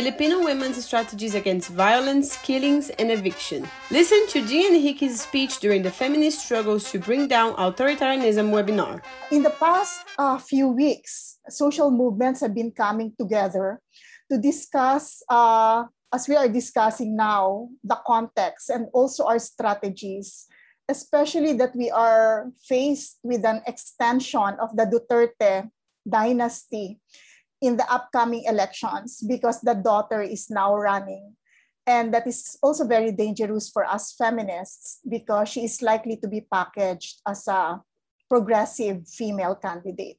Filipino women's strategies against violence, killings, and eviction. Listen to Gian Hickey's speech during the Feminist Struggles to Bring Down Authoritarianism webinar. In the past uh, few weeks, social movements have been coming together to discuss, uh, as we are discussing now, the context and also our strategies especially that we are faced with an extension of the Duterte dynasty in the upcoming elections because the daughter is now running. And that is also very dangerous for us feminists because she is likely to be packaged as a progressive female candidate.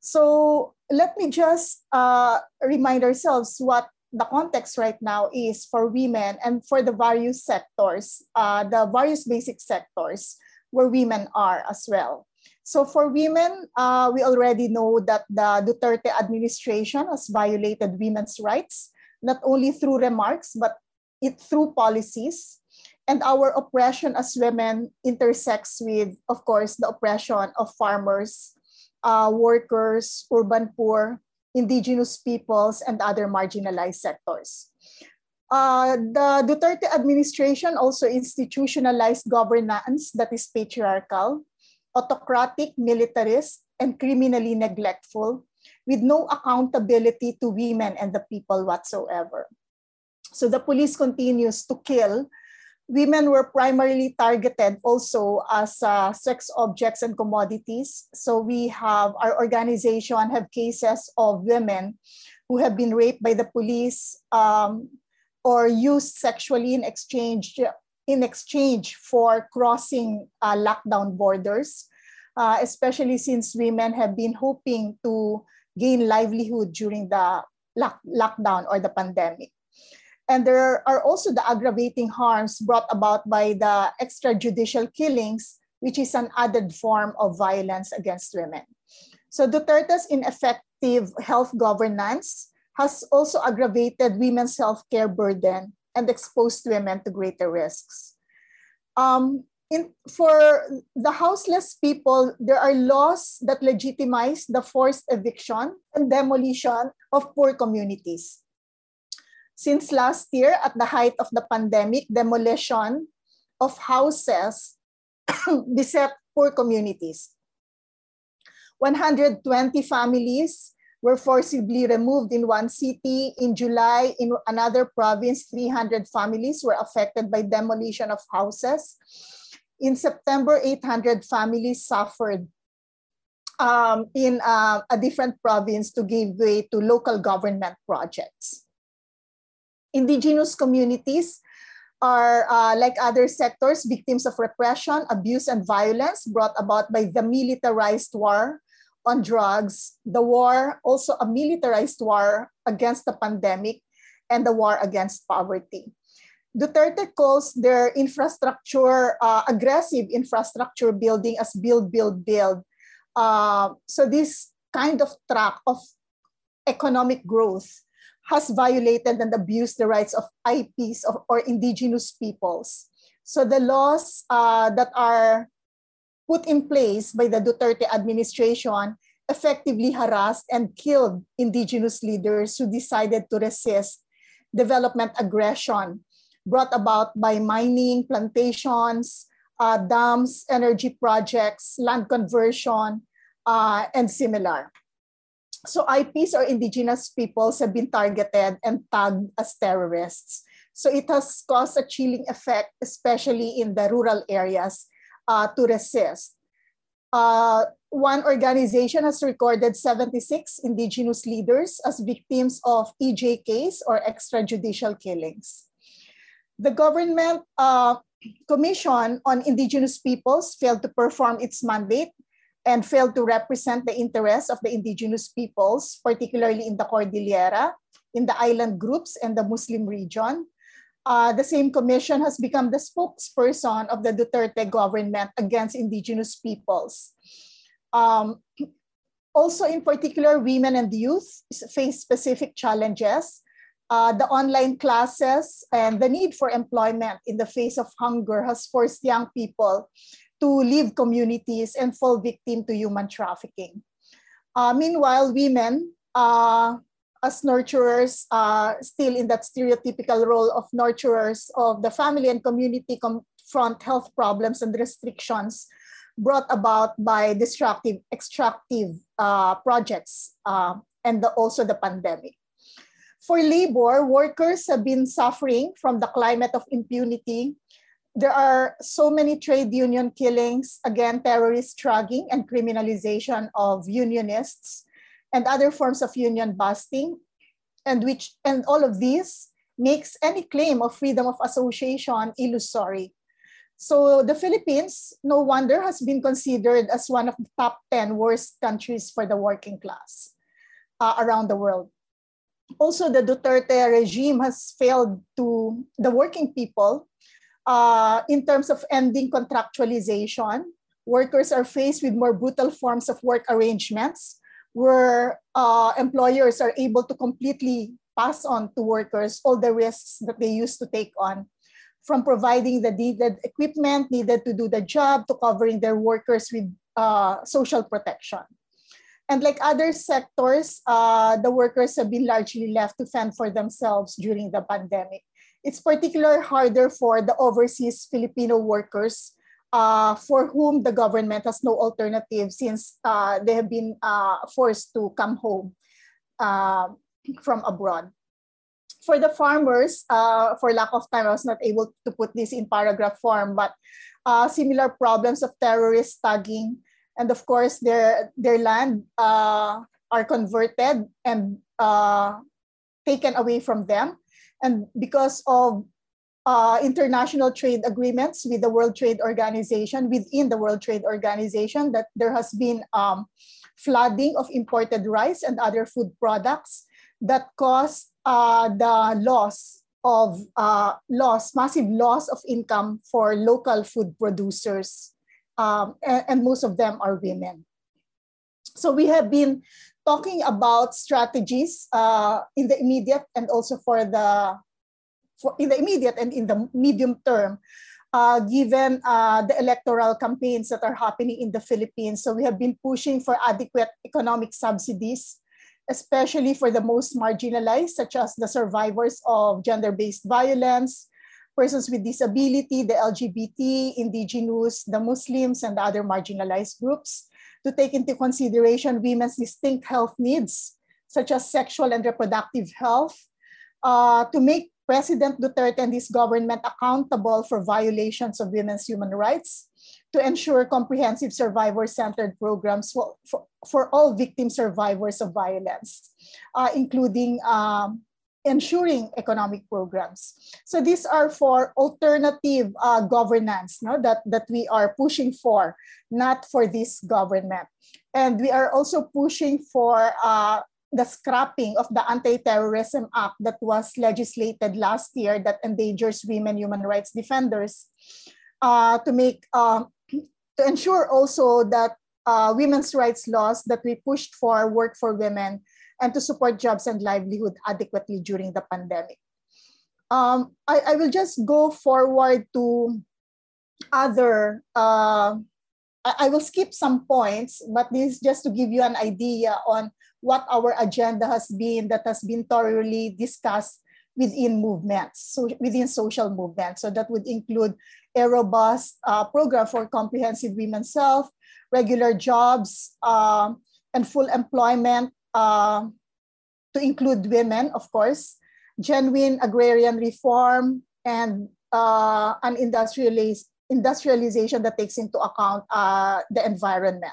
So let me just uh, remind ourselves what the context right now is for women and for the various sectors, uh, the various basic sectors where women are as well. So for women, uh, we already know that the Duterte administration has violated women's rights, not only through remarks, but it through policies. And our oppression as women intersects with, of course, the oppression of farmers, uh, workers, urban poor, indigenous peoples, and other marginalized sectors. Uh, the Duterte administration also institutionalized governance that is patriarchal, autocratic, militarist, and criminally neglectful, with no accountability to women and the people whatsoever. So the police continues to kill women were primarily targeted also as uh, sex objects and commodities. So we have our organization have cases of women who have been raped by the police um, or used sexually in exchange in exchange for crossing uh, lockdown borders, uh, especially since women have been hoping to gain livelihood during the lock- lockdown or the pandemic. And there are also the aggravating harms brought about by the extrajudicial killings, which is an added form of violence against women. So Duterte's ineffective health governance has also aggravated women's health care burden and exposed women to greater risks. Um, in, for the houseless people, there are laws that legitimize the forced eviction and demolition of poor communities. Since last year, at the height of the pandemic, demolition of houses beset poor communities. 120 families were forcibly removed in one city. In July, in another province, 300 families were affected by demolition of houses. In September, 800 families suffered um, in uh, a different province to give way to local government projects indigenous communities are, uh, like other sectors, victims of repression, abuse, and violence brought about by the militarized war on drugs, the war, also a militarized war against the pandemic, and the war against poverty. Duterte calls their infrastructure, uh, aggressive infrastructure building as build, build, build. Uh, so this kind of track of economic growth has violated and abused the rights of IPs of, or indigenous peoples. So the laws uh, that are put in place by the Duterte administration effectively harassed and killed indigenous leaders who decided to resist development aggression brought about by mining, plantations, uh, dams, energy projects, land conversion, uh, and similar. So IPs or indigenous peoples have been targeted and tagged as terrorists. So it has caused a chilling effect, especially in the rural areas, uh, to resist. Uh, one organization has recorded 76 indigenous leaders as victims of EJKs or extrajudicial killings. The government uh, Commission on Indigenous Peoples failed to perform its mandate and failed to represent the interests of the indigenous peoples, particularly in the Cordillera, in the island groups, and the Muslim region. Uh, the same commission has become the spokesperson of the Duterte government against indigenous peoples. Um, also, in particular, women and youth face specific challenges. Uh, the online classes and the need for employment in the face of hunger has forced young people to leave communities and fall victim to human trafficking. Uh, meanwhile, women uh, as nurturers, uh, still in that stereotypical role of nurturers of the family and community confront health problems and restrictions brought about by destructive, extractive uh, projects uh, and the, also the pandemic. For labor, workers have been suffering from the climate of impunity. There are so many trade union killings, again, terrorist drugging and criminalization of unionists and other forms of union busting, and which and all of these makes any claim of freedom of association illusory. So the Philippines, no wonder, has been considered as one of the top 10 worst countries for the working class uh, around the world. Also, the Duterte regime has failed to the working people uh, in terms of ending contractualization. Workers are faced with more brutal forms of work arrangements where uh, employers are able to completely pass on to workers all the risks that they used to take on from providing the needed equipment needed to do the job to covering their workers with uh, social protection. And like other sectors, uh, the workers have been largely left to fend for themselves during the pandemic. It's particularly harder for the overseas Filipino workers uh, for whom the government has no alternative since uh, they have been uh, forced to come home uh, from abroad. For the farmers, uh, for lack of time, I was not able to put this in paragraph form, but uh, similar problems of terrorist tagging, and of course their, their land are converted and taken away from them. And because of uh, international trade agreements with the World Trade Organization, within the World Trade Organization, that there has been um, flooding of imported rice and other food products that caused uh, the loss of uh, loss, massive loss of income for local food producers, um, and, and most of them are women. So we have been talking about strategies uh, in the immediate and also for the for in the immediate and in the medium term, uh, given uh, the electoral campaigns that are happening in the Philippines. So we have been pushing for adequate economic subsidies, especially for the most marginalized, such as the survivors of gender-based violence, persons with disability, the LGBT, indigenous, the Muslims, and the other marginalized groups, to take into consideration women's distinct health needs, such as sexual and reproductive health, uh, to make President Duterte and his government accountable for violations of women's human rights, to ensure comprehensive survivor-centered programs for, for, for, all victim survivors of violence, uh, including um, ensuring economic programs. So these are for alternative uh, governance no, that, that we are pushing for, not for this government. And we are also pushing for uh, the scrapping of the Anti-Terrorism Act that was legislated last year that endangers women human rights defenders uh, to make uh, to ensure also that uh, women's rights laws that we pushed for work for women and to support jobs and livelihood adequately during the pandemic. Um, I, I, will just go forward to other, uh, I, I will skip some points, but this is just to give you an idea on what our agenda has been that has been thoroughly discussed within movements, so within social movements. So that would include a robust uh, program for comprehensive women's health, regular jobs, uh, and full employment uh, to include women, of course, genuine agrarian reform, and uh, an industrialization that takes into account uh, the environment.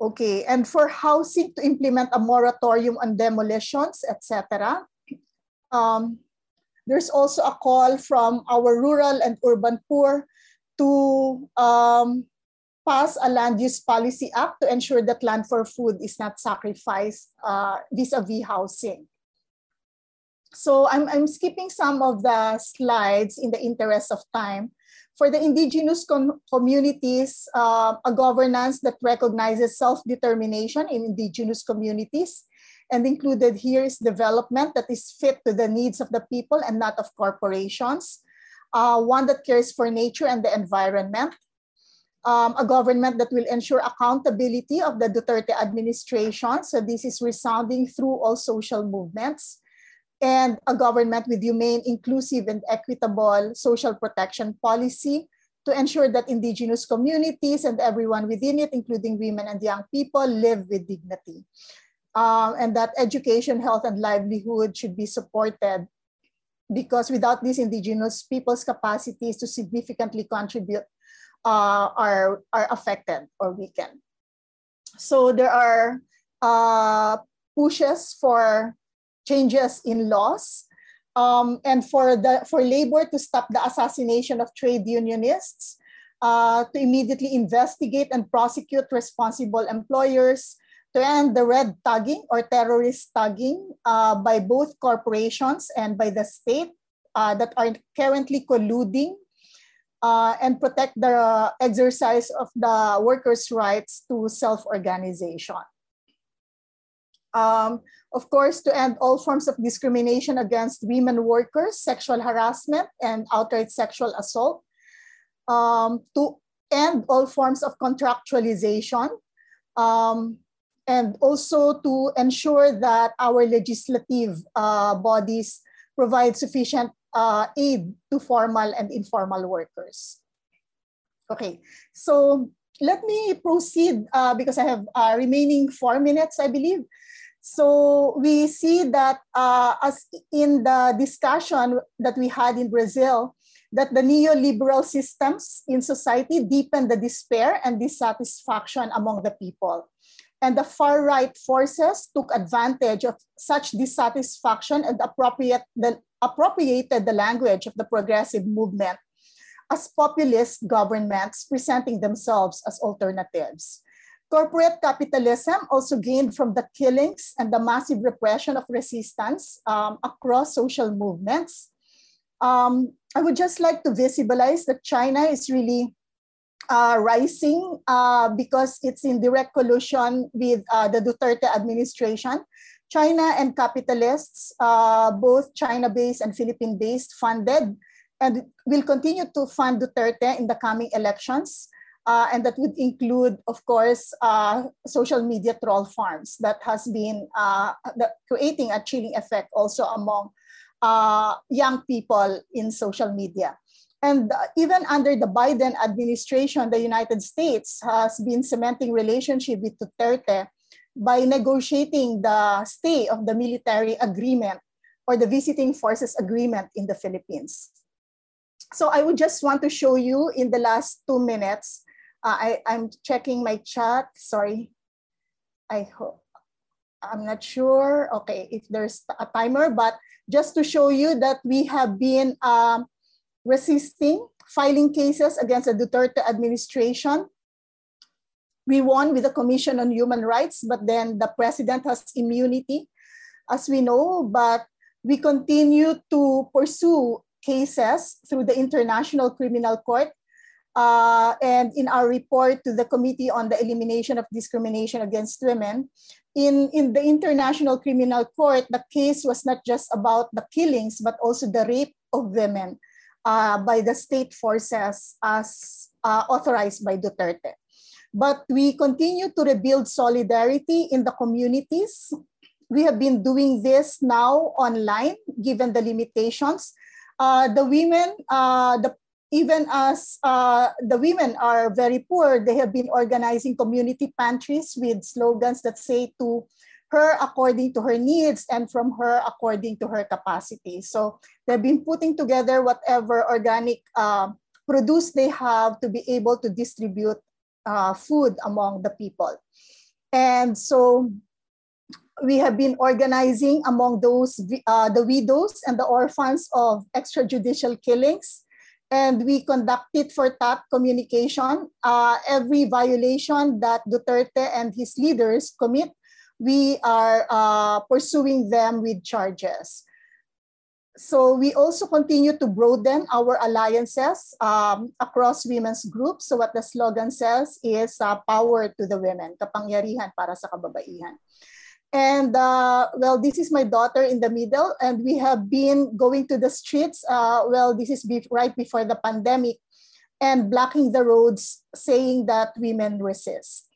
Okay, and for housing to implement a moratorium on demolitions, etc. Um, there's also a call from our rural and urban poor to um, pass a land use policy act to ensure that land for food is not sacrificed uh, vis-a-vis housing. So I'm, I'm skipping some of the slides in the interest of time for the indigenous communities, uh, a governance that recognizes self-determination in indigenous communities. And included here is development that is fit to the needs of the people and not of corporations. Uh, one that cares for nature and the environment. um, a government that will ensure accountability of the Duterte administration. So this is resounding through all social movements. And a government with humane, inclusive, and equitable social protection policy to ensure that indigenous communities and everyone within it, including women and young people, live with dignity. Um, and that education, health, and livelihood should be supported because without these indigenous people's capacities to significantly contribute uh, are, are affected or weakened. So there are uh, pushes for changes in laws um, and for, the, for labor to stop the assassination of trade unionists, uh, to immediately investigate and prosecute responsible employers, to end the red tagging or terrorist tagging uh, by both corporations and by the state uh, that are currently colluding uh, and protect the exercise of the workers' rights to self-organization. Um, of course, to end all forms of discrimination against women workers, sexual harassment, and outright sexual assault. Um, to end all forms of contractualization. Um, and also to ensure that our legislative uh, bodies provide sufficient uh, aid to formal and informal workers. Okay, so let me proceed uh, because I have uh, remaining four minutes, I believe. So we see that uh, as in the discussion that we had in Brazil, that the neoliberal systems in society deepen the despair and dissatisfaction among the people and the far right forces took advantage of such dissatisfaction and appropriate the, appropriated the language of the progressive movement as populist governments presenting themselves as alternatives. Corporate capitalism also gained from the killings and the massive repression of resistance um, across social movements. Um, I would just like to visualize that China is really uh, rising uh, because it's in direct collusion with uh, the Duterte administration. China and capitalists, uh, both China-based and Philippine-based, funded and will continue to fund Duterte in the coming elections. Uh, and that would include, of course, uh, social media troll farms that has been creating a chilling effect also among young people in social media. And uh, even under the Biden administration, the United States has been cementing relationship with Duterte by negotiating the stay of the military agreement or the visiting forces agreement in the Philippines. So I would just want to show you in the last two minutes, uh, I, I'm checking my chat, sorry. I hope, I'm not sure, okay, if there's a timer, but just to show you that we have been um, resisting filing cases against the Duterte administration. We won with the Commission on Human Rights, but then the president has immunity, as we know, but we continue to pursue cases through the International Criminal Court. Uh, and in our report to the Committee on the Elimination of Discrimination Against Women, in, in the International Criminal Court, the case was not just about the killings, but also the rape of women uh, by the state forces as uh, authorized by Duterte. But we continue to rebuild solidarity in the communities. We have been doing this now online, given the limitations. Uh, the women, uh, the even as uh, the women are very poor, they have been organizing community pantries with slogans that say to her according to her needs and from her according to her capacity. So they've been putting together whatever organic uh, produce they have to be able to distribute uh, food among the people. And so we have been organizing among those uh, the widows and the orphans of extrajudicial killings and we conducted for top communication uh, every violation that Duterte and his leaders commit we are uh, pursuing them with charges. So we also continue to broaden our alliances um, across women's groups. So what the slogan says is uh, power to the women, kapangyarihan para sa kababaihan. And uh, well, this is my daughter in the middle, and we have been going to the streets. Uh, well, this is be right before the pandemic, and blocking the roads, saying that women resist.